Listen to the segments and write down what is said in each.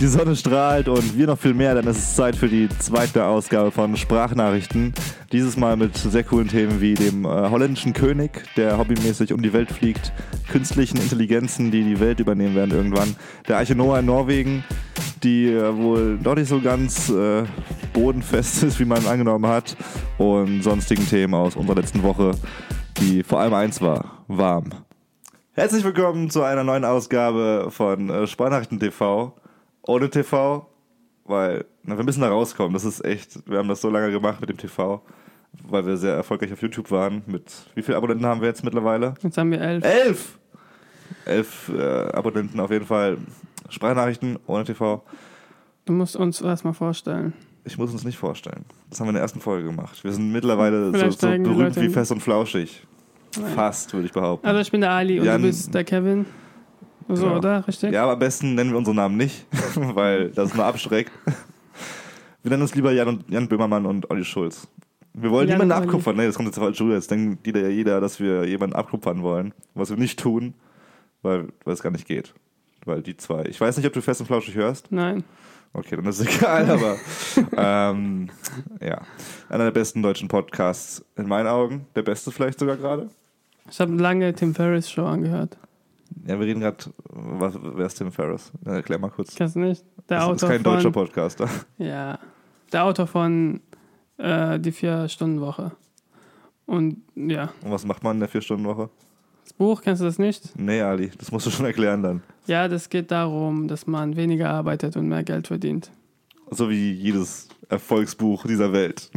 Die Sonne strahlt und wir noch viel mehr, denn es ist Zeit für die zweite Ausgabe von Sprachnachrichten. Dieses Mal mit sehr coolen Themen wie dem äh, holländischen König, der hobbymäßig um die Welt fliegt, künstlichen Intelligenzen, die die Welt übernehmen werden irgendwann, der Arche Noah in Norwegen, die äh, wohl doch nicht so ganz äh, bodenfest ist, wie man angenommen hat, und sonstigen Themen aus unserer letzten Woche, die vor allem eins war, warm. Herzlich willkommen zu einer neuen Ausgabe von äh, Sprachnachrichten TV ohne TV, weil na, wir müssen da rauskommen. Das ist echt, wir haben das so lange gemacht mit dem TV, weil wir sehr erfolgreich auf YouTube waren. Mit wie viele Abonnenten haben wir jetzt mittlerweile? Jetzt haben wir elf. Elf! Elf äh, Abonnenten auf jeden Fall. Sprachnachrichten ohne TV. Du musst uns erstmal vorstellen. Ich muss uns nicht vorstellen. Das haben wir in der ersten Folge gemacht. Wir sind mittlerweile so, so berühmt wie fest und flauschig. Fast, würde ich behaupten. Also ich bin der Ali und Jan- du bist der Kevin. So, Genau. oder? Richtig? Ja, aber am besten nennen wir unsere Namen nicht, weil das nur abschreckt. Wir nennen uns lieber Jan, und, Jan Böhmermann und Olli Schulz. Wir wollen Jan niemanden abkupfern. Nee, das kommt jetzt falsch rüber. Jetzt denkt jeder, jeder, dass wir jemanden abkupfern wollen. Was wir nicht tun, weil, weil es gar nicht geht. Weil die zwei. Ich weiß nicht, ob du fest und flauschig hörst. Nein. Okay, dann ist es egal, aber ähm, ja. Einer der besten deutschen Podcasts in meinen Augen. Der beste vielleicht sogar gerade. Ich habe lange Tim Ferriss Show angehört. Ja, wir reden gerade, was- wer ist Tim Ferriss? Ja, erklär mal kurz. Kennst du nicht? Der Das Autor ist kein von, deutscher Podcaster. Ja. Der Autor von äh, Die Vier-Stunden-Woche. Und ja. Und was macht man in der Vier-Stunden-Woche? Das Buch, kennst du das nicht? Nee, Ali, das musst du schon erklären dann. Ja, das geht darum, dass man weniger arbeitet und mehr Geld verdient. So wie jedes Erfolgsbuch dieser Welt.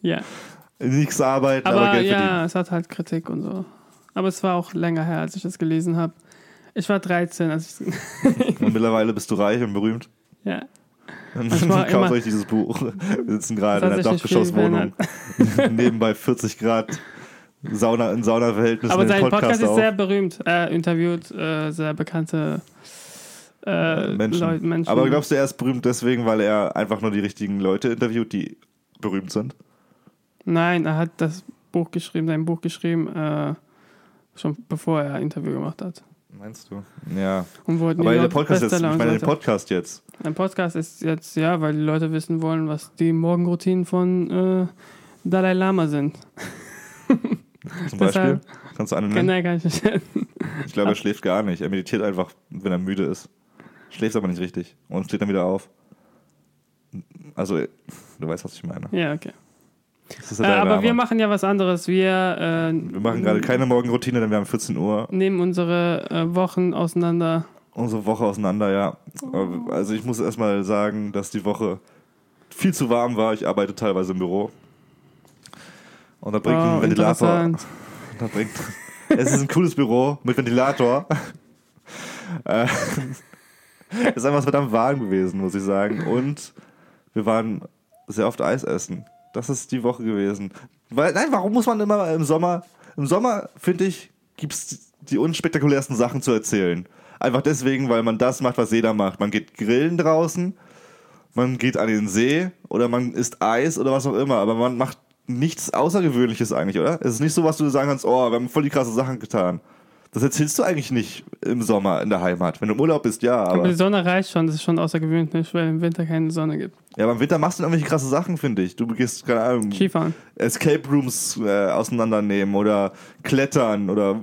Ja. Nichts arbeiten, aber, Aber Geld ja, verdienen. es hat halt Kritik und so. Aber es war auch länger her, als ich das gelesen habe. Ich war 13, als ich. Und mittlerweile bist du reich und berühmt. ja. Dann kauft euch dieses Buch. Wir sitzen gerade in einer viel Dachgeschosswohnung. Nebenbei 40 Grad Sauna in Saunaverhältnissen Aber sein Podcast, Podcast ist sehr berühmt. Er interviewt äh, sehr bekannte äh, Menschen. Leute, Menschen. Aber glaubst du, er ist berühmt deswegen, weil er einfach nur die richtigen Leute interviewt, die berühmt sind? Nein, er hat das Buch geschrieben, sein Buch geschrieben, äh, schon bevor er ein Interview gemacht hat. Meinst du? Ja. Und wurde Aber der Podcast jetzt, ich meine den. Podcast jetzt. Ein Podcast ist jetzt, ja, weil die Leute wissen wollen, was die Morgenroutinen von äh, Dalai Lama sind. Zum Beispiel. Kannst du eine nennen? Genau, kann ich nicht. Ich glaube, er schläft gar nicht. Er meditiert einfach, wenn er müde ist. Schläft aber nicht richtig. Und steht dann wieder auf. Also, du weißt, was ich meine. ja, okay. Äh, ja der aber Name. wir machen ja was anderes. Wir, äh, wir machen gerade keine Morgenroutine, denn wir haben 14 Uhr. nehmen unsere äh, Wochen auseinander. Unsere Woche auseinander, ja. Aber- Also, ich muss erstmal sagen, dass die Woche viel zu warm war. Ich arbeite teilweise im Büro. Und da bringt Wow, ein Ventilator. Oh. Da bringt, es ist ein cooles Büro mit Ventilator. Äh, Es ist einfach verdammt warm gewesen, muss ich sagen. Und wir waren sehr oft Eis essen. Das ist die Woche gewesen. Weil, nein, warum muss man immer im Sommer? Im Sommer, finde ich, gibt es die unspektakulärsten Sachen zu erzählen. Einfach deswegen, weil man das macht, was jeder macht. Man geht grillen draußen, man geht an den See oder man isst Eis oder was auch immer. Aber man macht nichts Außergewöhnliches eigentlich, oder? Es ist nicht so, was du sagen kannst, oh, wir haben voll die krasse Sachen getan. Das erzählst du eigentlich nicht im Sommer in der Heimat. Wenn du im Urlaub bist, ja, Aber aber, die Sonne reicht schon, das ist schon außergewöhnlich, weil im Winter keine Sonne gibt. ja, aber im Winter machst du irgendwelche krasse Sachen, finde ich. Du gehst, keine Ahnung, Skifahren. Escape Rooms äh, auseinandernehmen oder klettern oder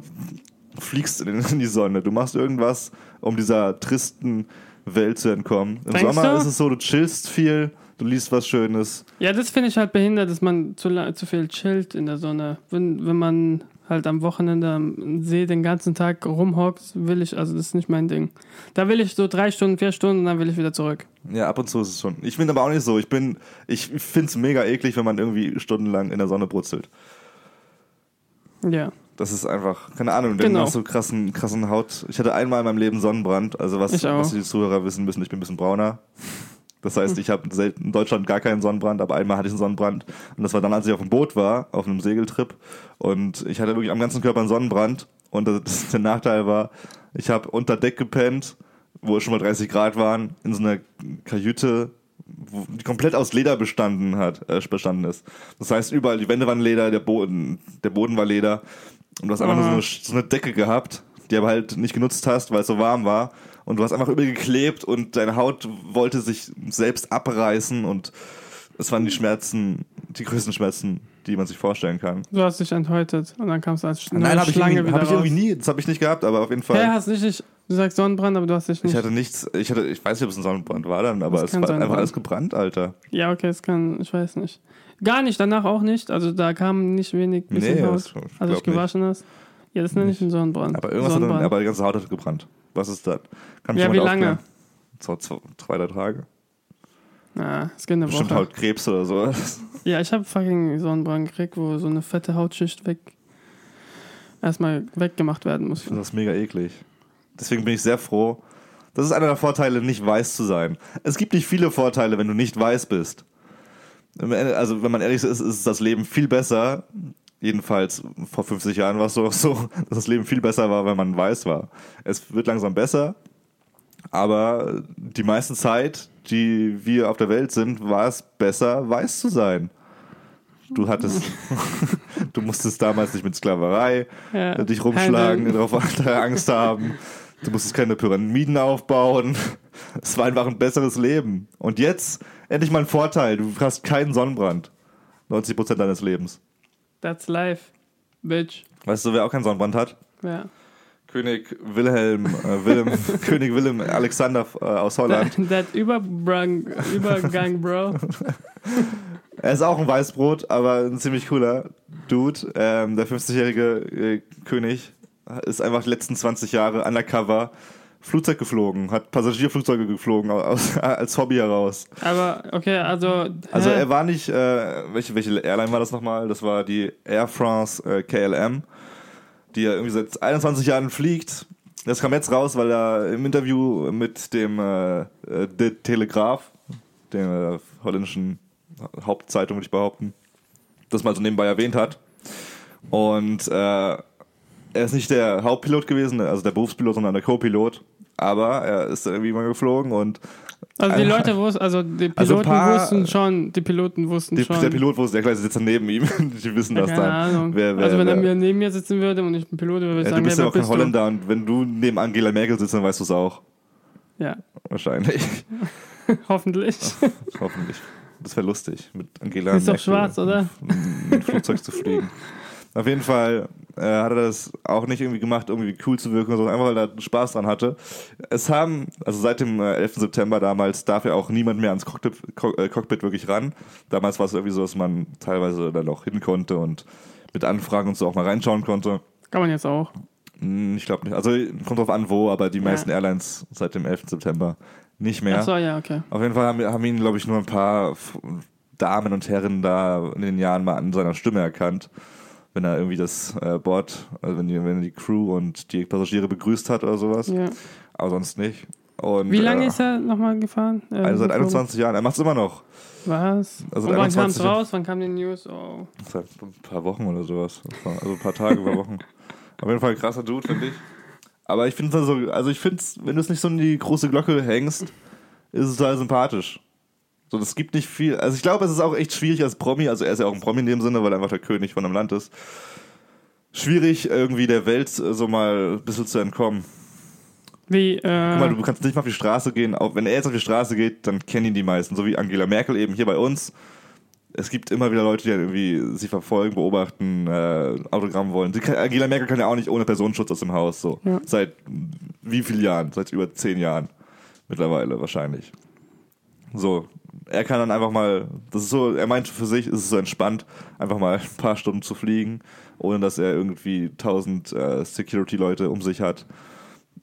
fliegst in, in die Sonne. Du machst irgendwas, um dieser tristen Welt zu entkommen. Im Denkst Sommer du? ist es so, du chillst viel, du liest was Schönes. Ja, das finde ich halt behindert, dass man zu, zu viel chillt in der Sonne. Wenn, wenn man halt am Wochenende am See den ganzen Tag rumhockt, will ich, also das ist nicht mein Ding. Da will ich so drei Stunden, vier Stunden und dann will ich wieder zurück. Ja, ab und zu ist es schon. Ich bin aber auch nicht so. Ich bin, ich finde es mega eklig, wenn man irgendwie stundenlang in der Sonne brutzelt. Ja. Das ist einfach, keine Ahnung, dann Genau. hast du krassen, krassen Haut. Ich hatte einmal in meinem Leben Sonnenbrand, also was, Ich was die Zuhörer wissen müssen, ich bin ein bisschen brauner. Das heißt, ich habe in Deutschland gar keinen Sonnenbrand, aber einmal hatte ich einen Sonnenbrand. Und das war dann, als ich auf dem Boot war, auf einem Segeltrip. Und ich hatte wirklich am ganzen Körper einen Sonnenbrand. Und das, der Nachteil war, ich habe unter Deck gepennt, wo es schon mal 30 Grad waren, in so einer Kajüte, die komplett aus Leder bestanden hat, äh, bestanden ist. Das heißt, überall, die Wände waren Leder, der Boden, der Boden war Leder. Und du hast einfach nur so Aha. eine, so eine Decke gehabt, die aber halt nicht genutzt hast, weil es so warm war. Und du hast einfach übergeklebt und deine Haut wollte sich selbst abreißen und es waren die Schmerzen, die größten Schmerzen, die man sich vorstellen kann. Du hast dich enthäutet und dann kamst du als neue Nein, habe ich, Schlange irgendwie- wieder hab ich irgendwie nie, das habe ich nicht gehabt, aber auf jeden Fall. Hä, hast nicht, nicht, du sagst Sonnenbrand, aber du hast dich nicht. Ich hatte nichts, ich hatte, ich weiß nicht, ob es ein Sonnenbrand war dann, aber es kann war sein, einfach alles gebrannt, Alter. ja, okay, es kann, ich weiß nicht. Gar nicht, danach auch nicht. Also da kam nicht wenig bisschen Nee, Haut, ich als ich nicht. gewaschen hast. Ja, das nenne ich einen Sonnenbrand. Aber irgendwas hat dann, Sonnenbrand. aber die ganze Haut hat gebrannt. Was ist das? Kann mich Ja, wie lange? aufklären? So zwei, zwei, drei Tage. Ja, es geht eine Bestimmt Woche. halt Krebs oder so. Ja, ich habe fucking Sonnenbrand gekriegt, wo so eine fette Hautschicht weg erstmal weggemacht werden muss. Ich finde das mega eklig. Deswegen bin ich sehr froh. Das ist einer der Vorteile, nicht weiß zu sein. Es gibt nicht viele Vorteile, wenn du nicht weiß bist. Also, wenn man ehrlich ist, ist das Leben viel besser. Jedenfalls vor 50 Jahren war es so, so, dass das Leben viel besser war, wenn man weiß war. Es wird langsam besser, aber die meiste Zeit, die wir auf der Welt sind, war es besser, weiß zu sein. Du hattest, du musstest damals nicht mit Sklaverei Ja. dich rumschlagen, darauf Angst haben. Du musstest keine Pyramiden aufbauen. Es war einfach ein besseres Leben. Und jetzt endlich mal ein Vorteil. Du hast keinen Sonnenbrand. 90% deines Lebens. That's life, bitch. Weißt du, wer auch keinen Sonnenbrand hat? Ja. König Wilhelm, äh, Willem, König Willem Alexander äh, aus Holland. That, that Überbrang, Übergang, Bro. Er ist auch ein Weißbrot, aber ein ziemlich cooler Dude. Ähm, der 50-jährige äh, König ist einfach die letzten 20 Jahre undercover Flugzeug geflogen, hat Passagierflugzeuge geflogen aus, als Hobby heraus. Aber okay, also. Also hä? er war nicht, äh, welche, welche Airline war das nochmal? Das war die Air France äh, KLM, die ja irgendwie seit 21 Jahren fliegt. Das kam jetzt raus, weil er im Interview mit dem äh, äh, De Telegraaf, der äh, holländischen Hauptzeitung, würde ich behaupten, das mal so nebenbei erwähnt hat. Und äh, er ist nicht der Hauptpilot gewesen, also der Berufspilot, sondern der Co-Pilot. Aber er ist irgendwie mal geflogen und also die Leute wussten, also die Piloten Also paar- wussten schon, die Piloten wussten Die, schon. der Pilot wusste, der gleiche sitzt dann neben ihm. Die wissen ja, das keine dann. Ahnung. Wer, wer, also wenn er wer, mir neben mir sitzen würde und ich ein Pilot wäre, würde ich ja, du sagen, bist wer ja auch kein bist du? Holländer und wenn du neben Angela Merkel sitzt, dann weißt du es auch. Ja, Wahrscheinlich. hoffentlich. Hoffentlich. Das wäre lustig, mit Angela Ist doch Merkel schwarz, oder? Mit Flugzeug zu fliegen. Auf jeden Fall äh, hat er das auch nicht irgendwie gemacht, irgendwie cool zu wirken, sondern einfach, weil er Spaß dran hatte. Es haben, also seit dem äh, 11. September damals, darf ja auch niemand mehr ans Cockpit, Co äh, Cockpit wirklich ran. Damals war es irgendwie so, dass man teilweise dann auch hin konnte und mit Anfragen und so auch mal reinschauen konnte. Kann man jetzt auch. Hm, Ich glaube nicht. Also kommt drauf an, wo, aber die meisten Airlines seit dem 11. September nicht mehr. Ach so, ja, okay. Auf jeden Fall haben, haben ihn, glaube ich, nur ein paar Damen und Herren da in den Jahren mal an seiner Stimme erkannt. Wenn er irgendwie das äh, Board, also wenn die, wenn er die Crew und die Passagiere begrüßt hat oder sowas. Ja. Aber sonst nicht. Und, Wie lange äh, ist er nochmal gefahren? Äh, Also seit geflogen? 21 Jahren. Er macht es immer noch. Was? Also Und seit wann kam 21 es raus? Wann kam die News? Oh. Seit ein paar Wochen oder sowas. Also ein paar Tage, ein paar Wochen. Auf jeden Fall ein krasser Dude, finde ich. Aber ich finde es also, also ich finde wenn du es nicht so in die große Glocke hängst, ist es total sympathisch. So, das gibt nicht viel. Also ich glaube, es ist auch echt schwierig als Promi, also er ist ja auch ein Promi in dem Sinne, weil er einfach der König von einem Land ist. Schwierig, irgendwie der Welt äh, so mal ein bisschen zu entkommen. Wie, Guck mal, äh, du kannst nicht mal auf die Straße gehen. Auch wenn er jetzt auf die Straße geht, dann kennen ihn die meisten. So wie Angela Merkel eben hier bei uns. Es gibt immer wieder Leute, die halt irgendwie sie verfolgen, beobachten, äh, Autogramm wollen. Kann, Angela Merkel kann ja auch nicht ohne Personenschutz aus dem Haus. So. Ja. Seit wie vielen Jahren? Seit über zehn Jahren mittlerweile wahrscheinlich. So, er kann dann einfach mal, das ist so, er meint für sich, ist es so entspannt, einfach mal ein paar Stunden zu fliegen, ohne dass er irgendwie tausend äh, Security-Leute um sich hat.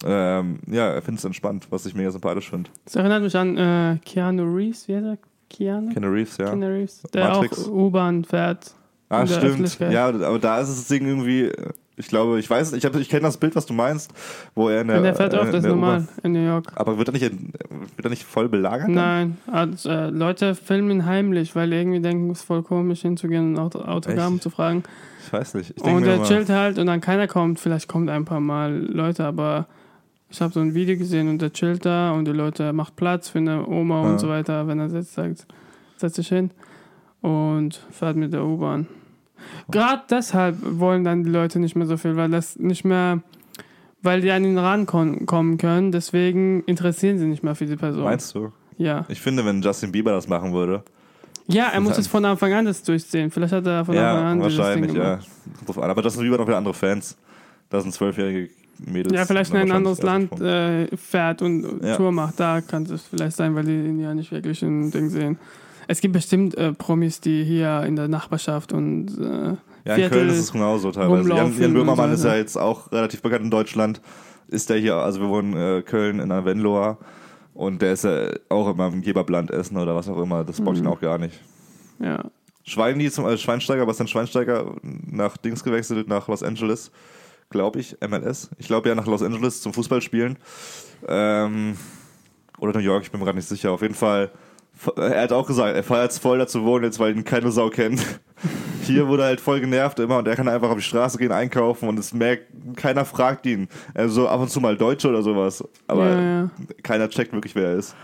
Ähm, ja, er findet es entspannt, was ich mega sympathisch finde. das erinnert mich an äh, Keanu Reeves, wie heißt er? Keanu? Keanu Reeves, ja. Keanu Reeves, der Matrix. auch U-Bahn fährt. Ah, stimmt. Ja, aber da ist es irgendwie, äh, ich glaube, ich weiß, ich, hab- ich kenne das Bild, was du meinst, wo er in der. Und der fährt äh, oft, in das ist normal in New York. Aber wird er nicht, in- wird er nicht voll belagert? Nein, also, äh, Leute filmen heimlich, weil irgendwie denken, es ist voll komisch hinzugehen und Auto Autogramm zu fragen. Ich weiß nicht. Ich Und immer- chillt halt und dann keiner kommt. Vielleicht kommt ein paar Mal Leute, aber ich habe so ein Video gesehen und der chillt da und die Leute macht Platz für eine Oma Ja. und so weiter. Wenn er sitzt, sagt, setzt sich hin und fährt mit der U-Bahn. Gerade deshalb wollen dann die Leute nicht mehr so viel, weil das nicht mehr weil die an ihn rankommen können. Deswegen interessieren sie nicht mehr für die Person. Meinst du? Ja. Ich finde, wenn Justin Bieber das machen würde. Ja, er muss es von Anfang an das durchziehen. Vielleicht hat er von Anfang Ja, an dieses wahrscheinlich, Ding ja. drauf an. Aber Justin Bieber hat noch wieder andere Fans. Da sind zwölfjährige Mädels. Ja, vielleicht in ein anderes Land äh, fährt und Ja. Tour macht. Da kann es vielleicht sein, weil die ihn ja nicht wirklich ein Ding sehen. Es gibt bestimmt äh, Promis, die hier in der Nachbarschaft und äh, Ja, in Viertel Köln ist es genauso teilweise. Jan, Jan Böhmermann so ist ja jetzt auch relativ bekannt in Deutschland. Ist der hier, also wir wohnen äh, Köln in einer Venloa und der ist ja auch immer im Geberbland essen oder was auch immer. Das bockt Mhm. ihn auch gar nicht. ja. Schweini zum äh, Schweinsteiger, was denn Schweinsteiger nach Dings gewechselt, nach Los Angeles, glaube ich, MLS. Ich glaube ja nach Los Angeles zum Fußballspielen. Ähm, oder New York, ich bin mir gerade nicht sicher. Auf jeden Fall, er hat auch gesagt, er feiert es voll dazu wohnen, jetzt weil ihn keine Sau kennt. Hier wurde er halt voll genervt immer und er kann einfach auf die Straße gehen, einkaufen und es merkt, keiner fragt ihn. Also ab und zu mal Deutsche oder sowas. Aber ja, ja. keiner checkt wirklich, wer er ist.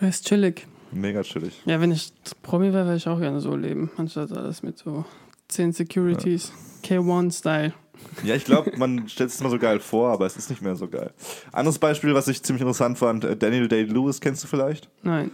Er ist chillig. Mega chillig. Ja, wenn ich Promi wäre, würde ich auch gerne so leben. Anstatt alles mit so 10 Securities. K1-Style. Ja, ich glaube, man stellt es immer so geil vor, aber es ist nicht mehr so geil. Anderes Beispiel, was ich ziemlich interessant fand, äh, Daniel Day-Lewis, kennst du vielleicht? Nein.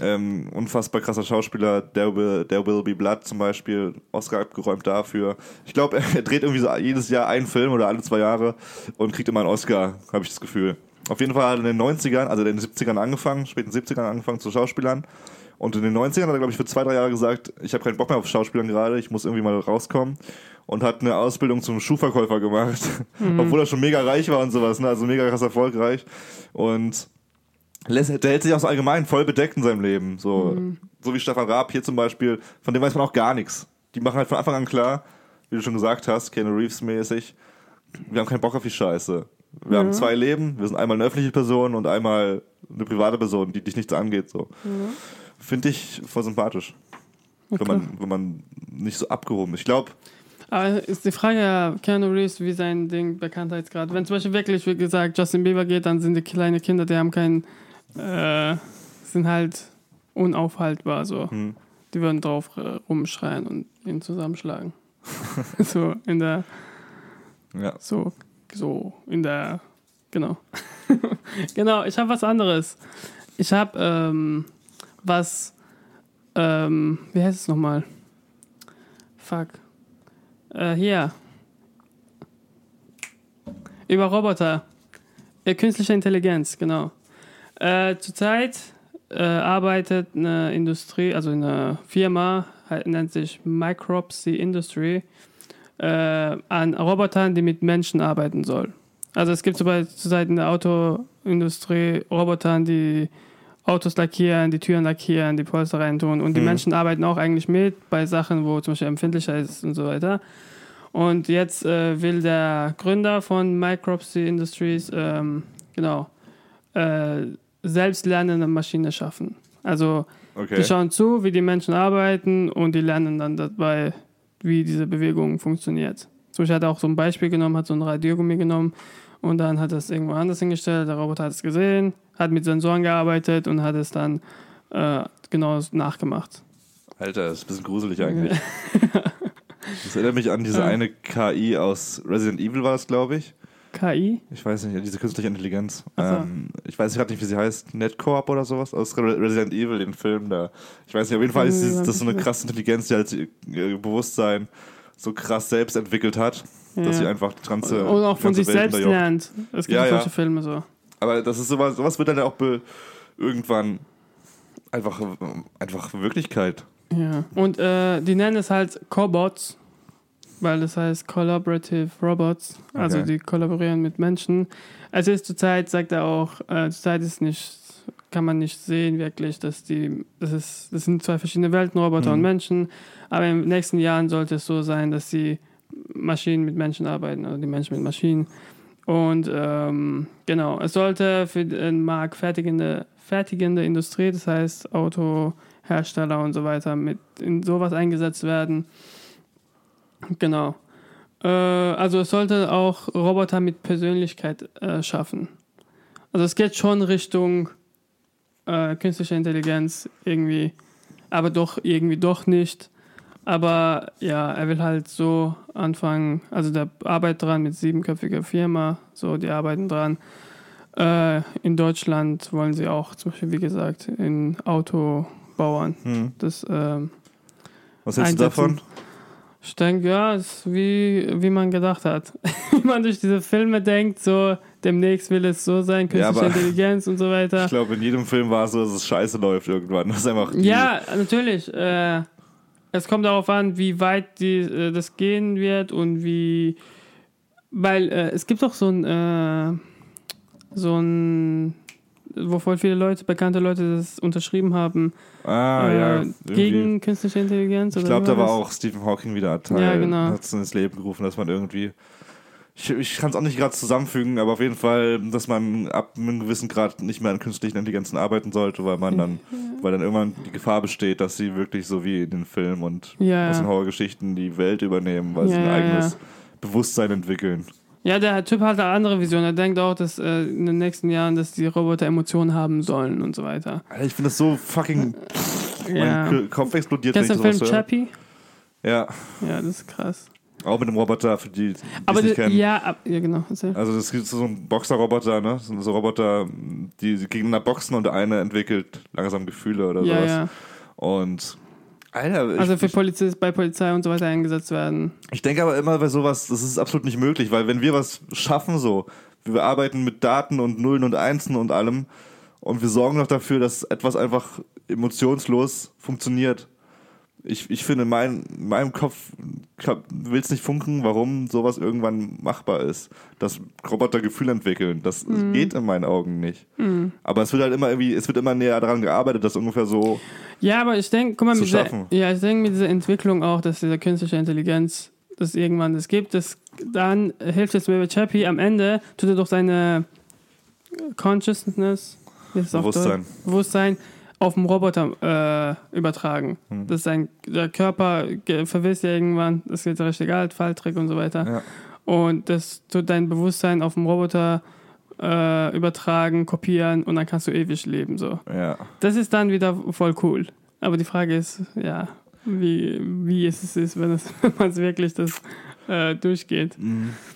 Ähm, unfassbar krasser Schauspieler, There Will, There Will Be Blood zum Beispiel, Oscar abgeräumt dafür. Ich glaube, er dreht irgendwie so jedes Jahr einen Film oder alle zwei Jahre und kriegt immer einen Oscar, habe ich das Gefühl. Auf jeden Fall hat er in den 90ern, also in den 70ern angefangen, späten 70ern angefangen zu Schauspielern. Und in den 90ern hat er, glaube ich, für zwei, drei Jahre gesagt, ich habe keinen Bock mehr auf Schauspielern gerade, ich muss irgendwie mal rauskommen. Und hat eine Ausbildung zum Schuhverkäufer gemacht, obwohl er schon mega reich war und sowas, ne? also mega krass erfolgreich. Und der hält sich auch so allgemein voll bedeckt in seinem Leben. So, so wie Stefan Raab hier zum Beispiel, von dem weiß man auch gar nichts. Die machen halt von Anfang an klar, wie du schon gesagt hast, Keanu Reeves mäßig, wir haben keinen Bock auf die Scheiße. Wir haben zwei Leben, wir sind einmal eine öffentliche Person und einmal eine private Person, die dich nichts angeht. So. Finde ich voll sympathisch. Wenn, man, wenn man nicht so abgehoben ist. Ich glaube, Aber ist die Frage ja, Keanu Reeves, wie sein Ding Bekanntheitsgrad. Wenn zum Beispiel wirklich, wie gesagt, Justin Bieber geht, dann sind die kleine Kinder, die haben keinen, äh, sind halt unaufhaltbar so. Hm. Die würden drauf äh, rumschreien und ihn zusammenschlagen. so in der, ja. so, so in der, genau. genau, ich habe was anderes. Ich habe ähm, was, ähm, wie heißt es nochmal? Fuck. Äh, hier. Über Roboter. Äh, künstliche Intelligenz, genau. Äh, zurzeit äh, arbeitet eine Industrie, also eine Firma, halt, nennt sich Micropsy Industry, äh, an Robotern, die mit Menschen arbeiten soll. Also es gibt zurzeit in der Autoindustrie Robotern, die Autos lackieren, die Türen lackieren, die Polster reintun und die Mhm. Menschen arbeiten auch eigentlich mit bei Sachen, wo zum Beispiel empfindlicher ist und so weiter. Und jetzt äh, will der Gründer von Micropsy Industries, ähm, genau, äh, selbstlernende Maschine schaffen. Also Okay. die schauen zu, wie die Menschen arbeiten und die lernen dann dabei, wie diese Bewegung funktioniert. Zum Beispiel hat er auch so ein Beispiel genommen, hat so ein Radiogummi genommen und dann hat er es irgendwo anders hingestellt. Der Roboter hat es gesehen, hat mit Sensoren gearbeitet und hat es dann äh, genau nachgemacht. Alter, das ist ein bisschen gruselig eigentlich. Das erinnert mich an diese eine KI aus Resident Evil war das, glaube ich. KI? Ich weiß nicht, diese künstliche Intelligenz. So. Ähm, ich weiß gerade nicht, wie sie heißt. NetCorp oder sowas aus Re- Resident Evil, den Film da. Ich weiß nicht, auf jeden Fall ist Hm, dieses- hab das so eine krasse Intelligenz, die halt ihr Bewusstsein so krass selbst entwickelt hat, dass Ja. sie einfach die ganze und auch von sich Welt selbst unterjocht. lernt. Es gibt Ja, ja, ja. solche Filme so. Aber das ist sowas, sowas wird dann ja auch irgendwann einfach, einfach Wirklichkeit. Ja. Und äh, die nennen es halt Cobots, weil das heißt Collaborative Robots. Also Okay. die kollaborieren mit Menschen. Es ist zurzeit, sagt er auch, äh, zurzeit ist nicht, kann man nicht sehen wirklich, dass die, das ist, das sind zwei verschiedene Welten, Roboter Mhm. und Menschen. Aber in den nächsten Jahren sollte es so sein, dass die Maschinen mit Menschen arbeiten, also die Menschen mit Maschinen. Und ähm, genau, es sollte für den Markt fertigende, fertigende Industrie, das heißt Autohersteller und so weiter, mit in sowas eingesetzt werden. Genau. Äh, also es sollte auch Roboter mit Persönlichkeit äh, schaffen. Also es geht schon Richtung äh, künstliche Intelligenz irgendwie, aber doch irgendwie doch nicht. Aber ja, er will halt so anfangen, also der arbeitet dran mit siebenköpfiger Firma, so die arbeiten dran. Äh, in Deutschland wollen sie auch zum Beispiel, wie gesagt, in Autobauern. Hm. Das, ähm, Was hältst du davon? Ich denke, ja, ist wie, wie man gedacht hat. wie man durch diese Filme denkt, so demnächst will es so sein, Ja, künstliche aber- Intelligenz und so weiter. Ich glaube, in jedem Film war es so, dass es scheiße läuft irgendwann. Das einfach Ja, natürlich. Äh, es kommt darauf an, wie weit die, äh, das gehen wird und wie. Weil äh, es gibt auch so ein. Äh, so ein. Wo voll viele Leute, bekannte Leute das unterschrieben haben. Ah, äh, ja. irgendwie. gegen künstliche Intelligenz. Ich glaube, da war das? auch Stephen Hawking wieder Teil. Ja, genau. Hat es ins Leben gerufen, dass man irgendwie. Ich, ich kann es auch nicht gerade zusammenfügen, aber auf jeden Fall, dass man ab einem gewissen Grad nicht mehr an künstlichen Intelligenzen arbeiten sollte, weil man dann, weil dann irgendwann die Gefahr besteht, dass sie wirklich so wie in den Filmen und Ja, aus den ja. Horrorgeschichten die Welt übernehmen, weil sie Ja, ein ja, eigenes ja. Bewusstsein entwickeln. Ja, der Typ hat eine andere Vision. Er denkt auch, dass äh, in den nächsten Jahren, dass die Roboter Emotionen haben sollen und so weiter. Alter, ich finde das so fucking. Ja. Mein Kopf explodiert, Kennst du den Film höre. Chappie? Ja, Ja, das ist krass. auch mit dem Roboter, für die, die Aber es nicht die- kennen. ja, ab, ja, genau. Erzähl. Also es gibt so einen Boxerroboter, ne? Das sind so Roboter, die gegeneinander boxen und der eine entwickelt langsam Gefühle oder Ja, sowas. ja. Und Alter, Also für Polizist, bei Polizei und so weiter eingesetzt werden. ich denke aber immer bei sowas, das ist absolut nicht möglich, weil wenn wir was schaffen so, wir arbeiten mit Daten und Nullen und Einsen und allem und wir sorgen noch dafür, dass etwas einfach emotionslos funktioniert. Ich, ich finde, mein, in meinem Kopf will es nicht funken, warum sowas irgendwann machbar ist. Dass Roboter Gefühle entwickeln. Das Mhm. geht in meinen Augen nicht. Aber es wird halt immer irgendwie, es wird immer näher daran gearbeitet, dass ungefähr so. Ja, aber ich denke, guck mal, mit dieser, ja, ich denke mit dieser Entwicklung auch, dass diese künstliche Intelligenz, das irgendwann das gibt, das, dann hilft es mir bei Chappie am Ende, tut er doch seine Consciousness, Bewusstsein. Bewusstsein auf dem Roboter äh, übertragen. Hm. Das ist sein, der Körper verwisst ja irgendwann, das ist richtig alt, Falltrick und so weiter. Ja. Und das tut dein Bewusstsein auf dem Roboter äh, übertragen, kopieren und dann kannst du ewig leben. So. Ja. Das ist dann wieder voll cool. Aber die Frage ist, ja, wie, wie es ist, wenn, es, wenn man es wirklich das äh, durchgeht.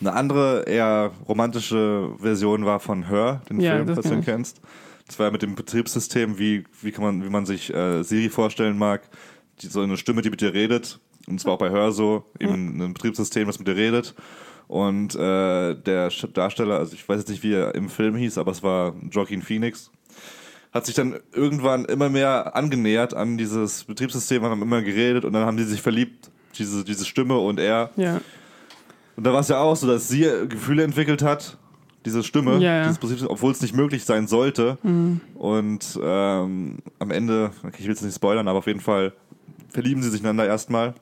Eine andere, eher romantische Version war von Her, den Ja, Film, das falls du kenn ihn ich. Das war mit dem Betriebssystem, wie, wie, kann man, wie man sich äh, Siri vorstellen mag. Die, so eine Stimme, die mit dir redet. Und zwar auch bei Her so, eben ein Betriebssystem, das mit dir redet. Und äh, der Darsteller, also ich weiß jetzt nicht, wie er im Film hieß, aber es war Joaquin Phoenix, hat sich dann irgendwann immer mehr angenähert an dieses Betriebssystem, haben immer geredet und dann haben die sich verliebt, diese, diese Stimme und er. Ja, Und da war es ja auch so, dass sie Gefühle entwickelt hat, diese Stimme, Ja, ja. dieses Prinzip, obwohl es nicht möglich sein sollte. Und ähm, am Ende, okay, ich will es nicht spoilern, aber auf jeden Fall verlieben sie sich einander erstmal.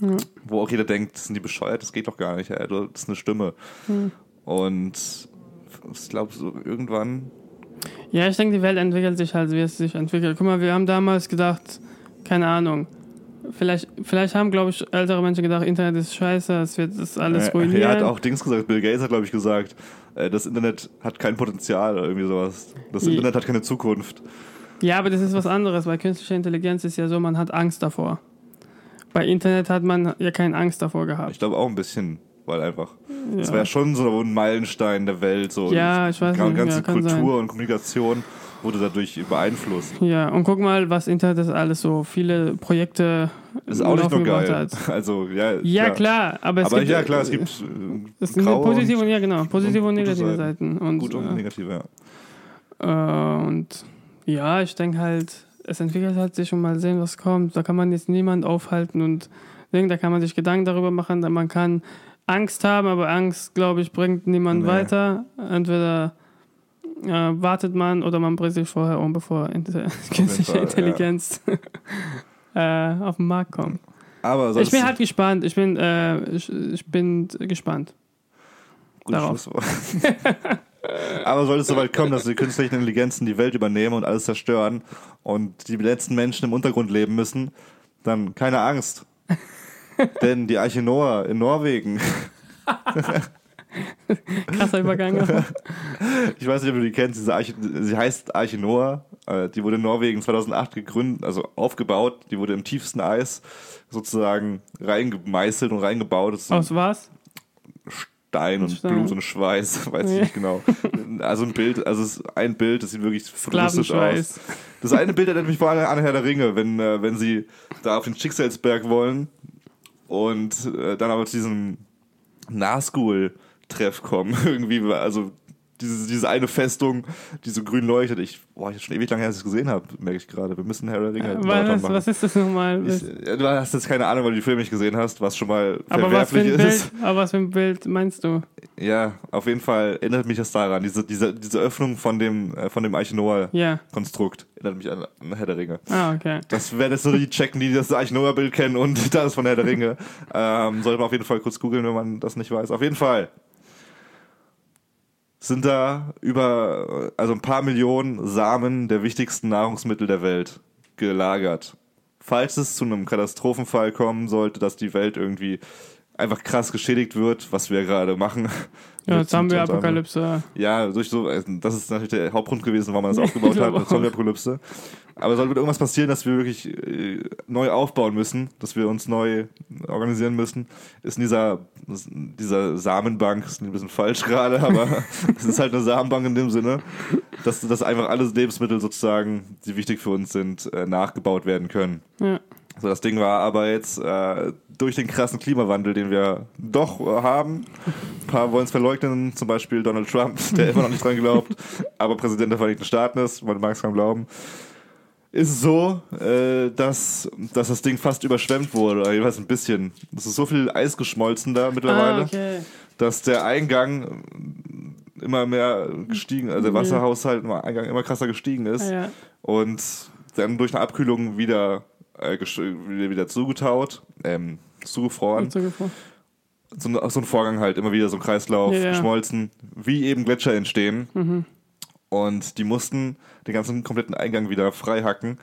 Ja. Wo auch jeder denkt, sind die bescheuert, das geht doch gar nicht, ey, das ist eine Stimme. Und ich glaube, so irgendwann. ja ich denke, die Welt entwickelt sich halt, wie es sich entwickelt. Guck mal, wir haben damals gedacht, keine Ahnung, vielleicht, vielleicht haben, glaube ich, ältere Menschen gedacht, Internet ist scheiße, es wird das alles Äh, ruinieren. er hat auch Dings gesagt, Bill Gates hat, glaube ich, gesagt, das Internet hat kein Potenzial oder irgendwie sowas. Das Internet hat keine Zukunft. Ja, aber das ist was anderes, weil künstliche Intelligenz ist ja so, man hat Angst davor. Bei Internet hat man ja keine Angst davor gehabt. Ich glaube auch ein bisschen, weil einfach. Das Ja. war ja schon so ein Meilenstein der Welt. So Ja, ich weiß die nicht, ganze ja, kann Kultur sein. und Kommunikation wurde dadurch beeinflusst. Ja, und guck mal, was Internet das alles so viele Projekte Das ist auch nicht nur geil. hat. Also, ja, Ja, klar, aber es Aber gibt, ja, klar, es gibt äh, es gibt graue positive und ja, genau, positive und, und negative Seiten. Seiten. Und, gute und äh, negative, ja. äh, und ja, ich denke halt, es entwickelt halt sich und mal sehen, was kommt. Da kann man jetzt niemand aufhalten und denke, da kann man sich Gedanken darüber machen. da Man kann Angst haben, aber Angst, glaube ich, bringt niemand Nee. weiter. Entweder äh, wartet man oder man bringt sich vorher um, bevor Inter künstliche Fall, ja. Intelligenz äh, auf den Markt kommt. Aber Ich bin halt gespannt. Ich bin, äh, ich, ich bin gespannt. Gutes darauf. Aber sollte es soweit kommen, dass die künstlichen Intelligenzen die Welt übernehmen und alles zerstören und die letzten Menschen im Untergrund leben müssen, dann keine Angst. Denn die Arche Noah in Norwegen, Krasser Übergang. ich weiß nicht, ob du die kennst, diese Arche, sie heißt Arche Noah, Äh, die wurde in Norwegen 2008 gegründet, also aufgebaut. Die wurde im tiefsten Eis sozusagen reingemeißelt und reingebaut. Das Aus was? Stein und Stein. Blut und Schweiß, weiß ich nicht genau. Also ein Bild, also es ist ein Bild, das sieht wirklich futuristisch aus. Das eine Bild erinnert mich vor allem an Herr der Ringe, wenn, äh, wenn sie da auf den Schicksalsberg wollen und äh, dann aber zu diesem Nahschool-Treff kommen. Irgendwie, also diese, diese eine Festung, die so grün leuchtet. Ich, boah, ich schon ewig lange her, dass ich es gesehen habe, merke ich gerade. Wir müssen Herr der Ringe Marathon Was, machen. was ist das nochmal? ich, äh, du hast jetzt keine Ahnung, weil du die Filme nicht gesehen hast, was schon mal aber, was für verwerflich ein ist. Bild, aber was für ein Bild meinst du? Ja, auf jeden Fall erinnert mich das daran. Diese, diese, diese Öffnung von dem, äh, von dem Arche. Noah-Konstrukt erinnert mich an, an Herr der Ringe. Ah, okay. Das werden jetzt nur die checken, die das Arche Noah-Bild kennen und das von Herr der Ringe. Ähm, sollte man auf jeden Fall kurz googeln, wenn man das nicht weiß. Auf jeden Fall sind da über, also ein paar Millionen Samen der wichtigsten Nahrungsmittel der Welt gelagert. Falls es zu einem Katastrophenfall kommen sollte, dass die Welt irgendwie einfach krass geschädigt wird, was wir gerade machen. Ja, Zombie-Apokalypse. ja, durch so, also das ist natürlich der Hauptgrund gewesen, warum man das aufgebaut hat, Zombie-Apokalypse. Aber sollte irgendwas passieren, dass wir wirklich äh, neu aufbauen müssen, dass wir uns neu organisieren müssen, ist in dieser, dieser Samenbank, ist ein bisschen falsch gerade, aber es ist halt eine Samenbank in dem Sinne, dass, dass einfach alle Lebensmittel sozusagen, die wichtig für uns sind, äh, nachgebaut werden können. Ja. So, das Ding war aber jetzt äh, durch den krassen Klimawandel, den wir doch äh, haben. Ein paar wollen es verleugnen, zum Beispiel Donald Trump, der immer noch nicht dran glaubt, aber Präsident der Vereinigten Staaten ist, man mag es kaum glauben. Ist es so, äh, dass, dass das Ding fast überschwemmt wurde, oder jeweils ein bisschen. Es ist so viel Eis geschmolzen da mittlerweile, Ah, okay. dass der Eingang immer mehr gestiegen, also der Ja. Wasserhaushalt im Eingang immer krasser gestiegen ist Ah, ja. und dann durch eine Abkühlung wieder, äh, wieder, zugetaut, ähm, zugefroren. So ein- so ein Vorgang halt, immer wieder so ein Kreislauf, Ja, geschmolzen, wie eben Gletscher entstehen. Mhm. Und die mussten den ganzen kompletten Eingang wieder frei hacken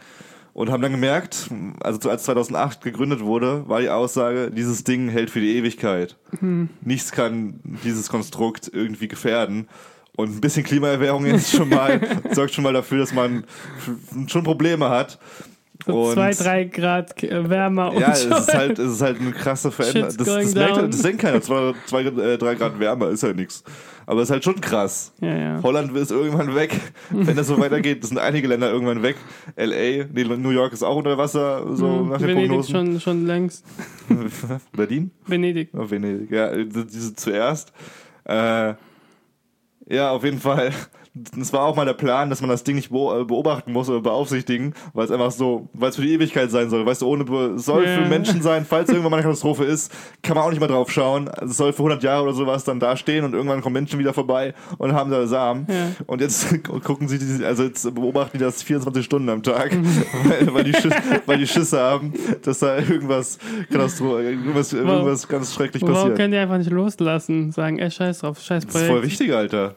und haben dann gemerkt, also als 2008 gegründet wurde, war die Aussage, dieses Ding hält für die Ewigkeit. Mhm. Nichts kann dieses Konstrukt irgendwie gefährden. Und ein bisschen Klimaerwärmung ist schon mal, sorgt schon mal dafür, dass man schon Probleme hat. So Und- zwei, drei Grad äh, wärmer und Ja, es ist halt, es ist halt eine krasse Veränderung. Das, das, merkt, das denkt keiner. Zwei, zwei äh, drei Grad wärmer ist ja nichts. Aber es ist halt schon krass. Ja, ja. Holland ist irgendwann weg, wenn das so weitergeht. Das sind einige Länder irgendwann weg. LA, nee, New York ist auch unter Wasser, so Hm, nach den Venedig Prognosen. schon, schon längst. Berlin? Venedig. Oh, Venedig, ja, diese zuerst. Äh, ja, auf jeden Fall. Es war auch mal der Plan, dass man das Ding nicht beo- beobachten muss oder beaufsichtigen, weil es einfach so, weil es für die Ewigkeit sein soll. Weißt du, ohne Be es soll für Menschen sein, falls irgendwann mal eine Katastrophe ist, kann man auch nicht mal drauf schauen. Also es soll für 100 Jahre oder sowas dann da stehen und irgendwann kommen Menschen wieder vorbei und haben da Samen. Ja. Und jetzt gucken sie, die, also jetzt beobachten die das 24 Stunden am Tag, weil, weil, die Schüsse, weil die Schüsse haben, dass da irgendwas, Katastro irgendwas, irgendwas ganz schrecklich Warum passiert. können die einfach nicht loslassen? Sagen, ey, scheiß drauf, scheiß Das ist voll Projekt. wichtig, Alter.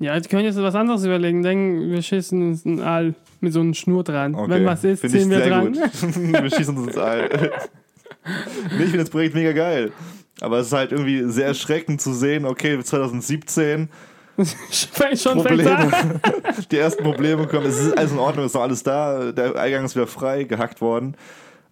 Ja, die können jetzt was anderes überlegen. Denken, wir schießen uns ein Aal mit so einer Schnur dran. Okay. Wenn was ist, Find ich ziehen wir dran. Wir schießen uns ins All. nee, ich finde das Projekt mega geil. Aber es ist halt irgendwie sehr erschreckend zu sehen, okay, 2017, Fängt schon Probleme. die ersten Probleme kommen. Es ist alles in Ordnung, es ist noch alles da, der Eingang ist wieder frei, gehackt worden.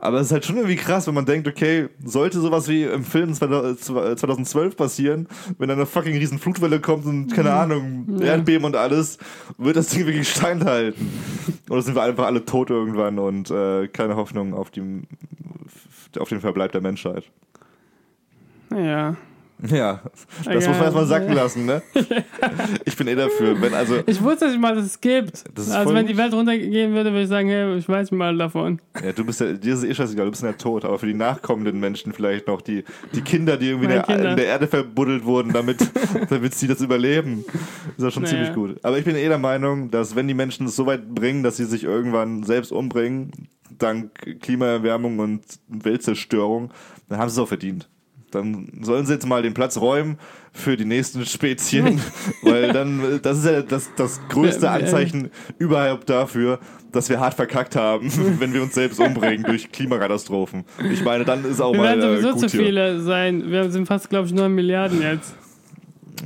Aber es ist halt schon irgendwie krass, wenn man denkt, okay, sollte sowas wie im Film 2012 passieren, wenn da eine fucking riesen Flutwelle kommt und keine Ahnung, Erdbeben und alles, wird das Ding wirklich standhalten. Oder sind wir einfach alle tot irgendwann und äh, keine Hoffnung auf, die, auf den Verbleib der Menschheit. Ja. Ja, das Ja. muss man erstmal sacken lassen, ne? Ich bin eh dafür, wenn also Ich wusste nicht mal, dass es gibt. Das also wenn die. Welt runtergehen würde, würde ich sagen, hey, ich weiß mal davon. Ja, du bist ja, dir ist eh scheißegal, du bist ja tot, aber für die nachkommenden Menschen vielleicht noch, die, die Kinder, die irgendwie der, Kinder. in der Erde verbuddelt wurden, damit, damit sie das überleben, ist ja schon Naja. ziemlich gut. Aber ich bin eh der Meinung, dass wenn die Menschen es so weit bringen, dass sie sich irgendwann selbst umbringen, dank Klimaerwärmung und Weltzerstörung, dann haben sie es auch verdient. Dann sollen sie jetzt mal den Platz räumen für die nächsten Spezien, weil dann, das ist ja das, das größte. Anzeichen überhaupt dafür, dass wir hart verkackt haben, wenn wir uns selbst umbringen durch Klimakatastrophen. Ich meine, dann ist auch Wir mal werden äh, sowieso gut zu viele sein. Wir sind fast, glaube ich, 9 Milliarden jetzt.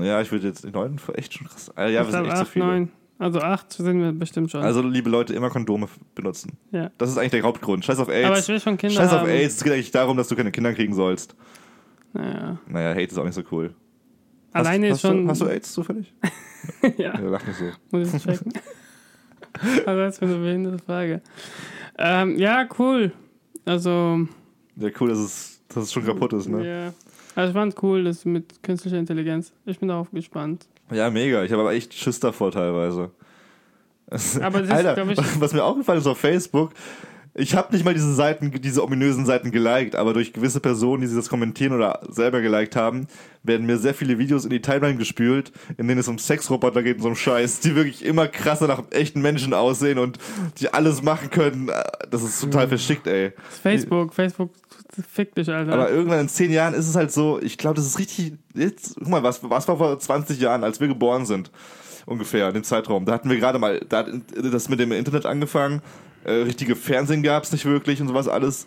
Ja, ich würde jetzt neun echt schon krass. Äh, Ja, wir sind echt zu 8, viele. 9. Also acht sind wir bestimmt schon. Also, liebe Leute, immer Kondome benutzen. ja. Das ist eigentlich der Hauptgrund. Scheiß auf AIDS. Aber ich will schon Kinder Scheiß auf haben. AIDS. Es geht eigentlich darum, dass du keine Kinder kriegen sollst. Naja. Naja, Hate ist auch nicht so cool. Alleine hast, ist schon. hast Du, hast du AIDS zufällig? ja, Ja, lach nicht so. muss ich checken. also, das ist für eine behinderte Frage. Ähm, ja, cool. Also, Ja, cool, dass es, dass es schon kaputt ist, ne? ja. Also, ich fand cool, das mit künstlicher Intelligenz. Ich bin darauf gespannt. Ja, mega. Ich habe aber echt Schiss davor teilweise. Aber das ist, Alter, glaub ich- was mir aufgefallen ist auf Facebook, ich habe nicht mal diese Seiten, diese ominösen Seiten geliked, aber durch gewisse Personen, die sie das kommentieren oder selber geliked haben, werden mir sehr viele Videos in die Timeline gespült, in denen es um Sexroboter geht und so einen Scheiß, die wirklich immer krasser nach echten Menschen aussehen und die alles machen können. Das ist total verschickt, ey. Facebook. Facebook fickt dich, Alter. Aber irgendwann in zehn Jahren ist es halt so, ich glaube, das ist richtig, jetzt, guck mal, was, was war vor 20 Jahren, als wir geboren sind? Ungefähr, in dem Zeitraum. Da hatten wir gerade mal, da hat das mit dem Internet angefangen, äh, richtige Fernsehen gab es nicht wirklich und sowas alles.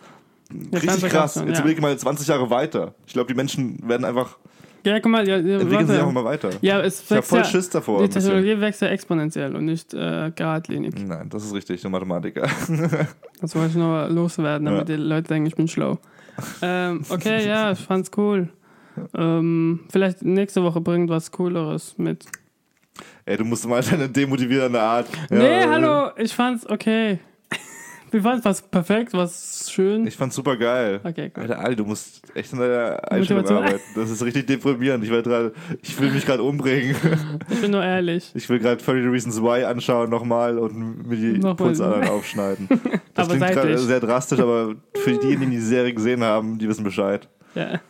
Richtig Fernsehen krass. gab's schon, Jetzt ja. überlege mal 20 Jahre weiter. Ich glaube, die Menschen werden einfach, ja, guck mal, ja, ja, entwickeln sich einfach warte. mal weiter. Ja, es ich habe voll ja, Schiss davor. die. Technologie wächst ja exponentiell und nicht äh, geradlinig. Nein, das ist richtig, du Mathematiker. Das wollte ich nur loswerden, damit Ja. die Leute denken, ich bin schlau. ähm, okay, ja, ich fand's cool. Ähm, vielleicht nächste Woche bringt was Cooleres mit. Ey, du musst mal deine demotivierende Art. nee, Ja, hallo, ich fand's okay. Wir fanden was perfekt, was schön. Ich fand's super geil. okay, cool. Alter, Ali, du musst echt an deiner Einstellung arbeiten. Das ist richtig deprimierend. Ich, grad, ich will mich gerade umbringen. Ich bin nur ehrlich. Ich will gerade 30 Reasons Why anschauen nochmal und mir die. Pulsadern aufschneiden. Das Aber klingt gerade sehr drastisch, aber für diejenigen, die die Serie gesehen haben, die wissen Bescheid. Ja.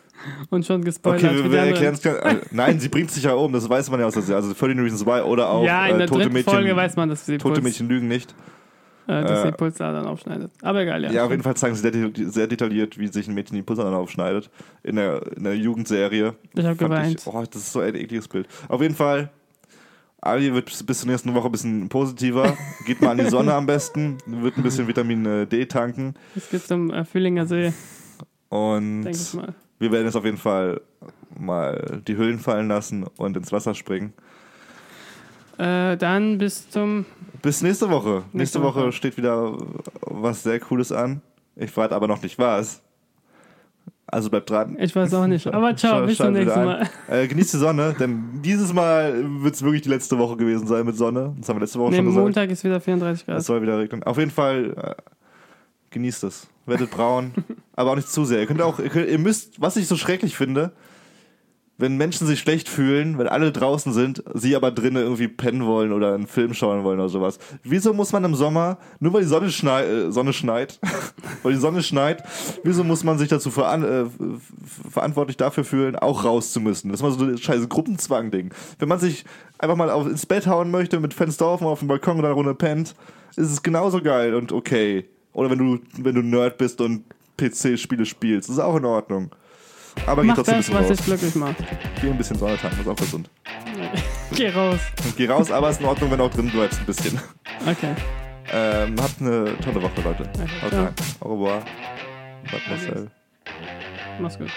Und schon gespoilert. Okay, wir, wir erklären es äh, Nein, sie bringt sich ja um, das weiß man ja aus der Serie. Also 30 Reasons Why oder auch Ja, in äh, der Tote, dritten Mädchen, Folge weiß man, dass sie Tote Mädchen lügen nicht. Äh, dass äh, sie Pulsadern aufschneidet. Aber egal, ja. Ja, auf jeden Fall zeigen sie sehr, deta- sehr detailliert, wie sich ein Mädchen die Pulsadern aufschneidet. In der, in der Jugendserie. Ich hab Fand geweint. Ich, oh, das ist so ein ekliges Bild. Auf jeden Fall, Ali wird bis- zur nächsten Woche ein bisschen positiver. Geht mal an die Sonne am besten. Wird ein bisschen Vitamin äh, D tanken. Es geht zum äh, Fühlinger See, Und wir werden jetzt auf jeden Fall mal die Hüllen fallen lassen und ins Wasser springen. Äh, dann bis zum. Bis nächste Woche. Nächste, Nächste Woche. Woche. steht wieder was sehr Cooles an. Ich verrate aber noch nicht was. Also bleibt dran. Ich weiß auch nicht. Aber ciao, bis zum nächsten Mal. Äh, genießt die Sonne, denn dieses Mal wird es wirklich die letzte Woche gewesen sein mit Sonne. Das haben wir letzte Woche Nee, schon gesagt. Montag ist wieder 34 Es Grad. soll wieder regnen. Auf jeden Fall äh, genießt es. Werdet braun, aber auch nicht zu sehr. Ihr könnt auch, ihr, könnt, ihr müsst, was ich so schrecklich finde, wenn Menschen sich schlecht fühlen, wenn alle draußen sind, sie aber drinnen irgendwie pennen wollen oder einen Film schauen wollen oder sowas. Wieso muss man im Sommer, nur weil die Sonne, schnei äh, Sonne schneit, weil die Sonne schneit, wieso muss man sich dazu veran äh, verantwortlich dafür fühlen, auch raus zu müssen? Das ist mal so ein scheiße Gruppenzwang-Ding. Wenn man sich einfach mal auf, ins Bett hauen möchte, mit Fenster offen auf dem Balkon oder Runde pennt, ist es genauso geil und okay. Oder wenn du, wenn du Nerd bist und PC-Spiele spielst, ist auch in Ordnung. Aber geh trotzdem ein das, bisschen was raus. dich glücklich macht. Geh ein bisschen Sonne tanken, ist auch gesund. Geh raus. Geh raus, aber ist in Ordnung, wenn du auch drin bleibst ein bisschen. Okay. Ähm, habt eine tolle Woche, Leute. Okay, Haut rein. Au revoir. Bleibt Marcel. Mach's gut.